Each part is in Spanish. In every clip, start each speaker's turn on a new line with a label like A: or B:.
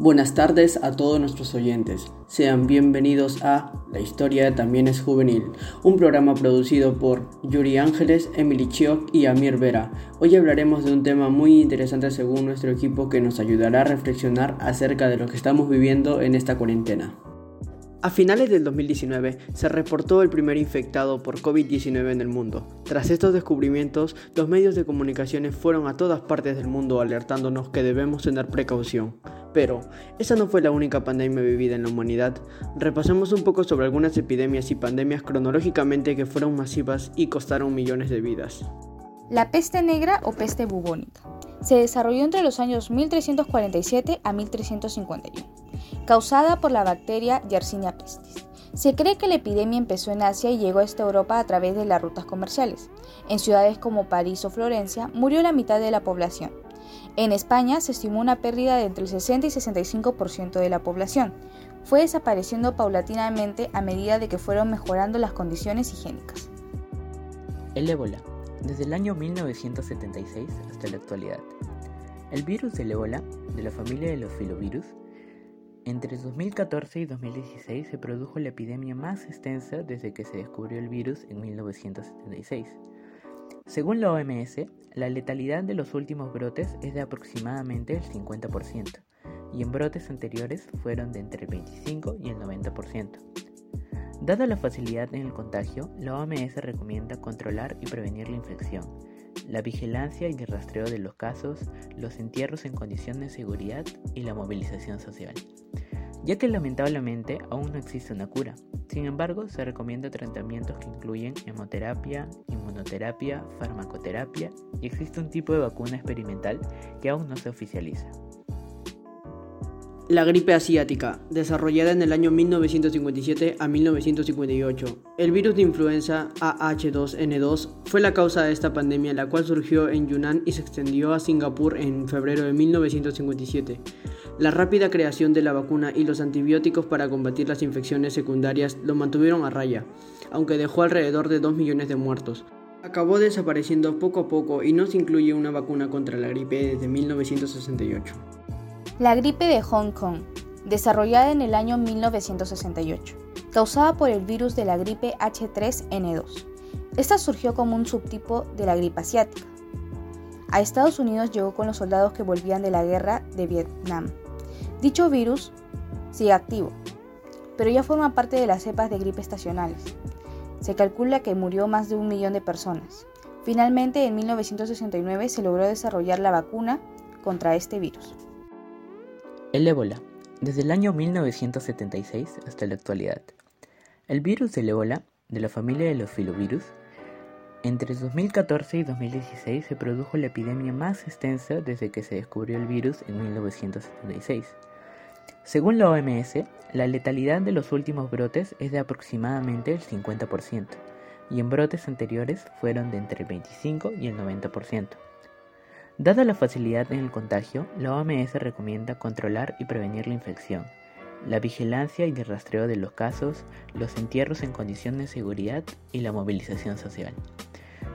A: Buenas tardes a todos nuestros oyentes. Sean bienvenidos a La historia también es juvenil, un programa producido por Yuri Ángeles, Emily Chiok y Amir Vera. Hoy hablaremos de un tema muy interesante según nuestro equipo que nos ayudará a reflexionar acerca de lo que estamos viviendo en esta cuarentena. A finales del 2019 se reportó el primer infectado por COVID-19 en el mundo. Tras estos descubrimientos, los medios de comunicaciones fueron a todas partes del mundo alertándonos que debemos tener precaución. Pero, esa no fue la única pandemia vivida en la humanidad. Repasemos un poco sobre algunas epidemias y pandemias cronológicamente que fueron masivas y costaron millones de vidas.
B: La peste negra o peste bubónica se desarrolló entre los años 1347 a 1351 causada por la bacteria Yersinia pestis. Se cree que la epidemia empezó en Asia y llegó a esta Europa a través de las rutas comerciales. En ciudades como París o Florencia murió la mitad de la población. En España se estimó una pérdida de entre el 60 y 65% de la población. Fue desapareciendo paulatinamente a medida de que fueron mejorando las condiciones higiénicas.
C: El ébola, desde el año 1976 hasta la actualidad. El virus del ébola, de la familia de los filovirus, entre 2014 y 2016 se produjo la epidemia más extensa desde que se descubrió el virus en 1976. Según la OMS, la letalidad de los últimos brotes es de aproximadamente el 50%, y en brotes anteriores fueron de entre el 25 y el 90%. Dada la facilidad en el contagio, la OMS recomienda controlar y prevenir la infección, la vigilancia y el rastreo de los casos, los entierros en condiciones de seguridad y la movilización social ya que lamentablemente aún no existe una cura. Sin embargo, se recomienda tratamientos que incluyen hemoterapia, inmunoterapia, farmacoterapia y existe un tipo de vacuna experimental que aún no se oficializa.
A: La gripe asiática, desarrollada en el año 1957 a 1958. El virus de influenza AH2N2 fue la causa de esta pandemia, la cual surgió en Yunnan y se extendió a Singapur en febrero de 1957. La rápida creación de la vacuna y los antibióticos para combatir las infecciones secundarias lo mantuvieron a raya, aunque dejó alrededor de 2 millones de muertos. Acabó desapareciendo poco a poco y no se incluye una vacuna contra la gripe desde 1968.
B: La gripe de Hong Kong, desarrollada en el año 1968, causada por el virus de la gripe H3N2. Esta surgió como un subtipo de la gripe asiática. A Estados Unidos llegó con los soldados que volvían de la guerra de Vietnam. Dicho virus sigue activo, pero ya forma parte de las cepas de gripe estacionales. Se calcula que murió más de un millón de personas. Finalmente, en 1969 se logró desarrollar la vacuna contra este virus.
C: El ébola, desde el año 1976 hasta la actualidad. El virus del ébola, de la familia de los filovirus, entre 2014 y 2016 se produjo la epidemia más extensa desde que se descubrió el virus en 1976. Según la OMS, la letalidad de los últimos brotes es de aproximadamente el 50%, y en brotes anteriores fueron de entre el 25 y el 90%. Dada la facilidad en el contagio, la OMS recomienda controlar y prevenir la infección, la vigilancia y el rastreo de los casos, los entierros en condiciones de seguridad y la movilización social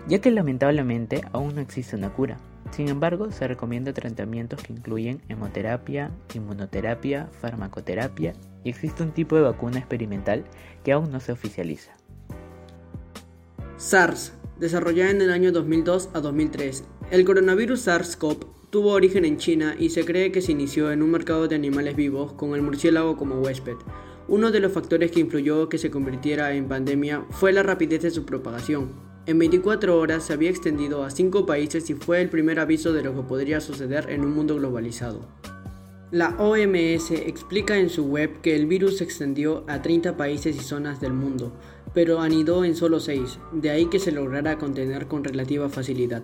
C: ya que lamentablemente aún no existe una cura. Sin embargo, se recomienda tratamientos que incluyen hemoterapia, inmunoterapia, farmacoterapia y existe un tipo de vacuna experimental que aún no se oficializa.
A: SARS, desarrollada en el año 2002 a 2003. El coronavirus SARS-CoV tuvo origen en China y se cree que se inició en un mercado de animales vivos con el murciélago como huésped. Uno de los factores que influyó que se convirtiera en pandemia fue la rapidez de su propagación, en 24 horas se había extendido a 5 países y fue el primer aviso de lo que podría suceder en un mundo globalizado. La OMS explica en su web que el virus se extendió a 30 países y zonas del mundo, pero anidó en solo 6, de ahí que se lograra contener con relativa facilidad.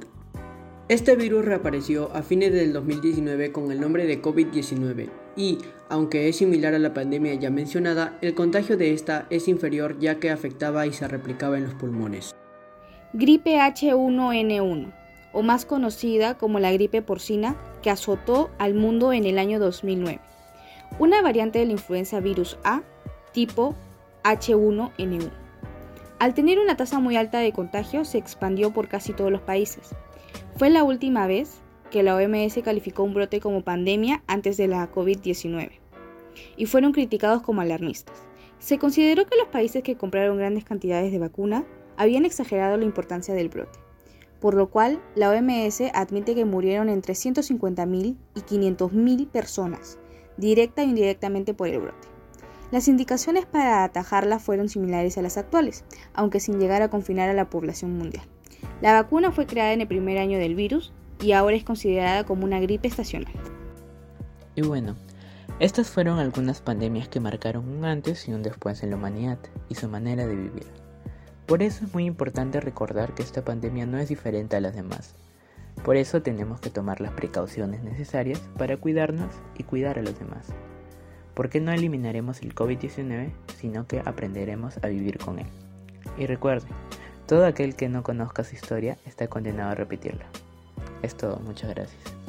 A: Este virus reapareció a fines del 2019 con el nombre de COVID-19 y, aunque es similar a la pandemia ya mencionada, el contagio de esta es inferior ya que afectaba y se replicaba en los pulmones.
B: Gripe H1N1, o más conocida como la gripe porcina, que azotó al mundo en el año 2009. Una variante de la influenza virus A, tipo H1N1. Al tener una tasa muy alta de contagio, se expandió por casi todos los países. Fue la última vez que la OMS calificó un brote como pandemia antes de la COVID-19 y fueron criticados como alarmistas. Se consideró que los países que compraron grandes cantidades de vacuna habían exagerado la importancia del brote, por lo cual la OMS admite que murieron entre 150.000 y 500.000 personas, directa e indirectamente por el brote. Las indicaciones para atajarla fueron similares a las actuales, aunque sin llegar a confinar a la población mundial. La vacuna fue creada en el primer año del virus y ahora es considerada como una gripe estacional.
C: Y bueno, estas fueron algunas pandemias que marcaron un antes y un después en la humanidad y su manera de vivir. Por eso es muy importante recordar que esta pandemia no es diferente a las demás. Por eso tenemos que tomar las precauciones necesarias para cuidarnos y cuidar a los demás. Porque no eliminaremos el COVID-19, sino que aprenderemos a vivir con él. Y recuerde, todo aquel que no conozca su historia está condenado a repetirla. Es todo, muchas gracias.